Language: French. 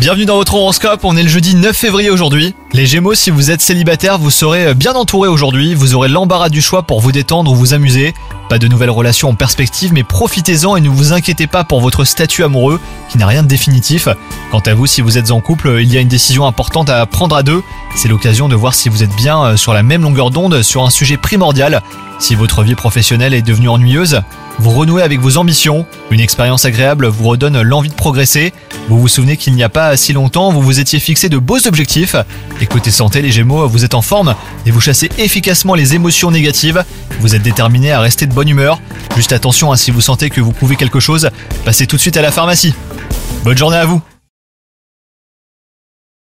Bienvenue dans votre horoscope, on est le jeudi 9 février aujourd'hui. Les Gémeaux, si vous êtes célibataire, vous serez bien entouré aujourd'hui, vous aurez l'embarras du choix pour vous détendre ou vous amuser. Pas de nouvelles relations en perspective, mais profitez-en et ne vous inquiétez pas pour votre statut amoureux, qui n'a rien de définitif. Quant à vous, si vous êtes en couple, il y a une décision importante à prendre à deux. C'est l'occasion de voir si vous êtes bien euh, sur la même longueur d'onde sur un sujet primordial. Si votre vie professionnelle est devenue ennuyeuse, vous renouez avec vos ambitions. Une expérience agréable vous redonne l'envie de progresser. Vous vous souvenez qu'il n'y a pas si longtemps, vous vous étiez fixé de beaux objectifs. Et côté santé, les Gémeaux, vous êtes en forme et vous chassez efficacement les émotions négatives. Vous êtes déterminé à rester de bonne humeur. Juste attention, hein, si vous sentez que vous pouvez quelque chose, passez tout de suite à la pharmacie. Bonne journée à vous